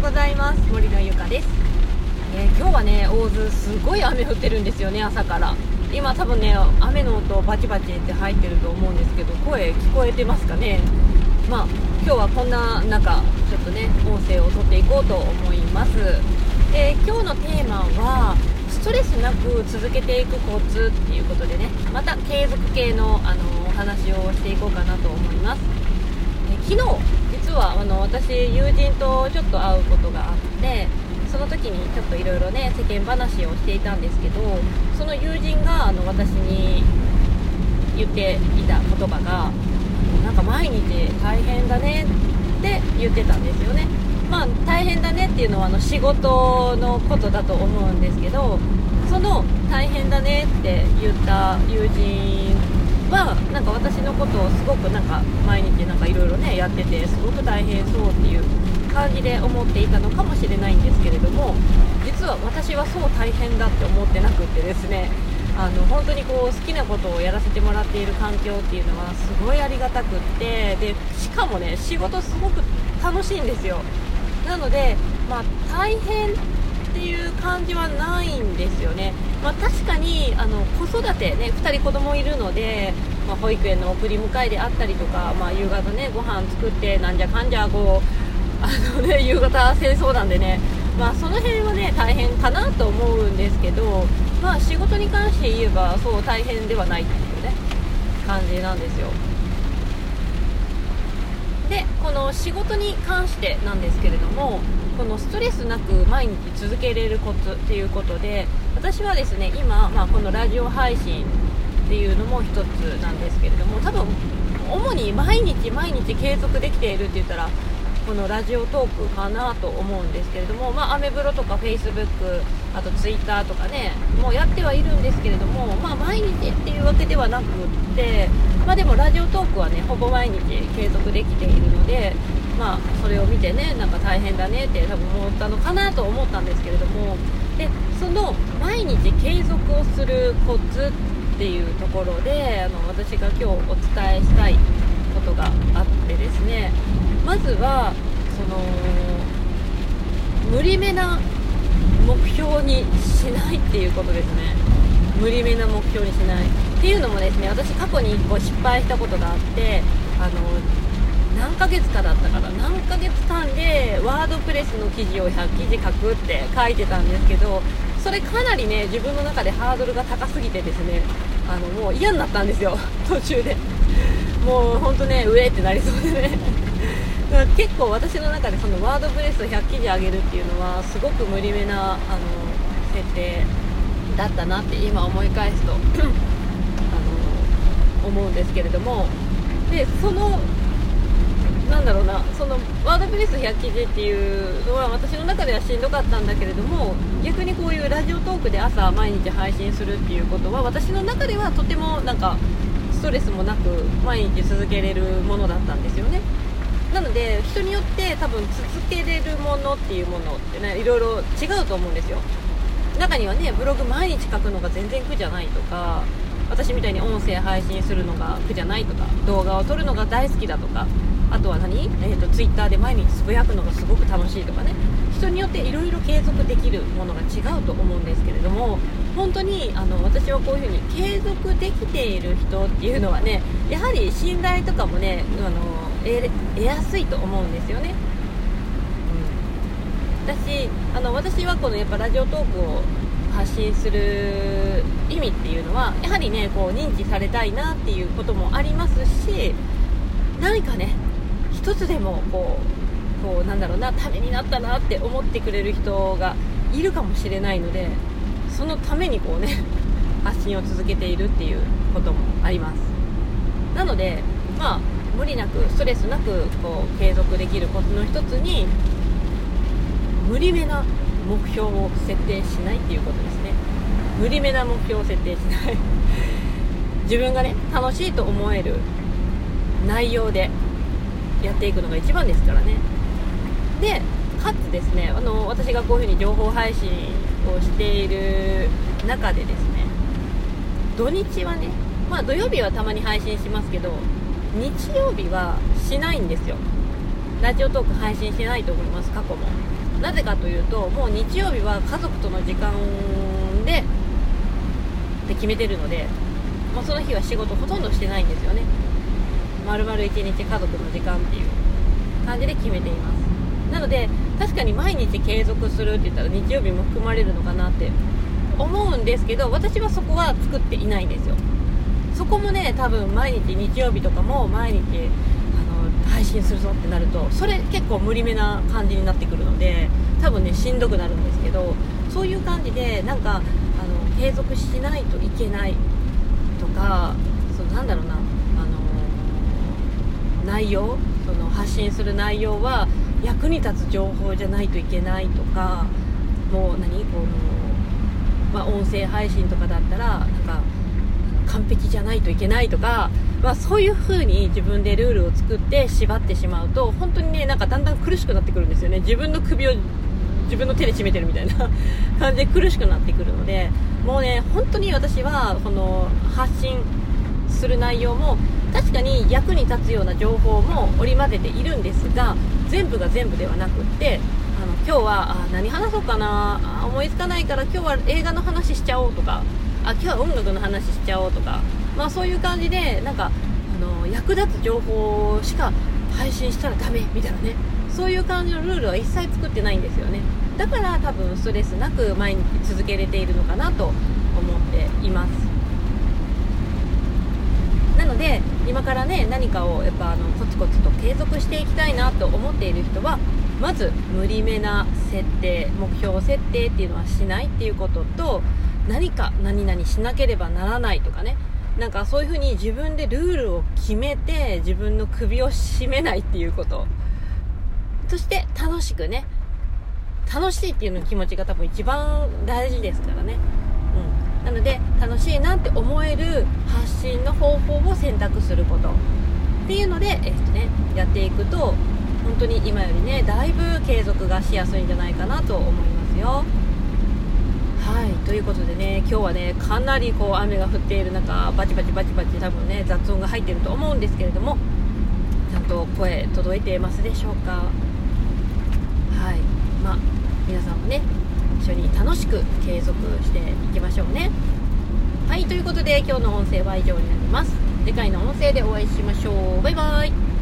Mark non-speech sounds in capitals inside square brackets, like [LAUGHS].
うございます。森のゆかです、えー、今日はね大津すごい雨降ってるんですよね朝から。今多分ね雨の音バチバチって入ってると思うんですけど声聞こえてますかね。まあ今日はこんな中ちょっとね音声をとっていこうと思います、えー、今日のテーマはストレスなく続けていくコツっていうことでねまた継続系のあのお話をしていこうかなと思います、えー、昨日実はあの私友人とちょっと会うことがあってその時にちょっといろいろね世間話をしていたんですけどその友人があの私に言っていた言葉がなんか毎日大変だねって言ってたんですよね。まあ大変だねっていうのはあの仕事のことだと思うんですけどその大変だねって言った友人はなんか私のことをすごくなんか毎日なんかいろいろねやっててすごく大変そうっていう感じで思っていたのかもしれないんですけれども実は私はそう大変だって思ってなくってですねあの本当にこう好きなことをやらせてもらっている環境っていうのはすごいありがたくってでしかもね仕事すごく楽しいんですよ。なのでまあ大変っていう感じはないんですよね、まあ、確かにあの子育て、ね、2人子供いるので、まあ、保育園の送り迎えであったりとか、まあ、夕方ねご飯作ってなんじゃかんじゃこうあの、ね、[LAUGHS] 夕方戦争なんでね、まあ、その辺はね大変かなと思うんですけど、まあ、仕事に関して言えばそう大変ではないっていうね感じなんですよ。でこの仕事に関してなんですけれどもこのストレスなく毎日続けれるコツっていうことで私はですね今、まあ、このラジオ配信っていうのも一つなんですけれども多分主に毎日毎日継続できているって言ったらこのラジオトークかなと思うんですけれども、まあ、アメブロとかフェイスブックあとツイッターとかねもうやってはいるんですけれども、まあ、毎日っていうわけではなくって、まあ、でもラジオトークはねほぼ毎日継続できているのでまあ、それを見てねなんか大変だねって多分思ったのかなと思ったんですけれどもでその毎日継続をするコツっていうところであの私が今日お伝えしたいことがあってですねまずはその無理めな目標にしないっていうことですね。無理めな目標にしない。っていうのもですね私過去に1個失敗したことがあってあの何ヶ月かだったから何ヶ月間でワードプレスの記事を100記事書くって書いてたんですけどそれかなりね自分の中でハードルが高すぎてですねあのもう嫌になったんですよ。途中で。もう本当ね上ってなりそうでね。結構私の中でそのワードプレスを100記事上げるっていうのはすごく無理めなあの設定だったなって今思い返すと [LAUGHS] あの思うんですけれども。でそのなんだろうなそのワードプレス100記事っていうのは私の中ではしんどかったんだけれども逆にこういうラジオトークで朝毎日配信するっていうことは私の中ではとてもなんかストレスもなく毎日続けれるものだったんですよねなので人によって多分続けれるものっていうものってねいろいろ違うと思うんですよ。中にはねブログ毎日書くのが全然苦じゃないとか私みたいに音声配信するのが苦じゃないとか動画を撮るのが大好きだとかあとは何、えーと、ツイッターで毎日つぶやくのがすごく楽しいとかね。人によっていろいろ継続できるものが違うと思うんですけれども本当にあの私はこういうふうに継続できている人っていうのはねやはり信頼とかもねあの得やすいと思うんですよね。うん、私あの私はこのやっぱラジオトークを発信する意味っていうのはやはりねこう認知されたいなっていうこともありますし何かね一つでもこうこうなんだろうなためになったなって思ってくれる人がいるかもしれないのでそのためにこうね [LAUGHS] 発信を続けているっていうこともありますなのでまあ無理なくストレスなくこう継続できるコツの一つに無理めな目標を設定しないっていうことですね。無理めな目標を設定しない。[LAUGHS] 自分がね楽しいと思える内容でやっていくのが一番ですからね。でかつですねあの私がこういうふうに情報配信をしている中でですね土日はねまあ土曜日はたまに配信しますけど日曜日はしないんですよ。ラジオトーク配信してないと思います過去も。なぜかというともう日曜日は家族との時間でで決めてるのでもうその日は仕事ほとんどしてないんですよね。丸々1日家族の時間っていう感じで決めています。なので確かに毎日継続するって言ったら日曜日も含まれるのかなって思うんですけど私はそこは作っていないんですよ。そこもね多分毎日日曜日とかも毎日あの配信するぞってなるとそれ結構無理めな感じになってくるので多分ねしんどくなるんですけどそういう感じでなんかあの継続しないといけないとかそうなんだろうなあの内容その発信する内容は役に立つ情報じゃないといけないとかもう何この、まあ、音声配信とかだったらなんか完璧じゃないといけないとか、まあ、そういう風に自分でルールを作って縛ってしまうと本当にねなんかだんだん苦しくなってくるんですよね。自分の首を自分の手で締めてるみたいな [LAUGHS] 感じで苦しくなってくるのでもうね本当に私はこの発信する内容も確かに役に立つような情報も織り交ぜているんですが全部が全部ではなくってあの今日はあ何話そうかな思いつかないから今日は映画の話しちゃおうとかあ今日は音楽の話しちゃおうとか、まあ、そういう感じでなんかあの役立つ情報しか配信したらダメみたいなね。そういう感じのルールは一切作ってないんですよね。だから多分ストレスなく毎日続けれているのかなと思っています。なので今からね何かをやっぱあのコツコツと継続していきたいなと思っている人はまず無理めな設定目標設定っていうのはしないっていうことと何か何々しなければならないとかね。なんかそういう風に自分でルールを決めて自分の首を絞めないっていうこと。そして楽しくね。楽しいっていうの気持ちが多分一番大事ですからね、うん、なので楽しいなって思える発信の方法を選択すること。っていうので、えっとね、やっていくと本当に今よりねだいぶ継続がしやすいんじゃないかなと思いますよ。はいということでね今日はねかなりこう雨が降っている中バチバチバチバチ多分ね雑音が入ってると思うんですけれどもちゃんと声届いてますでしょうか。はいまあ皆さんもね一緒に楽しく継続していきましょうね。はいということで今日の音声は以上になります。次回の音声でお会いしましょう。バイバイ。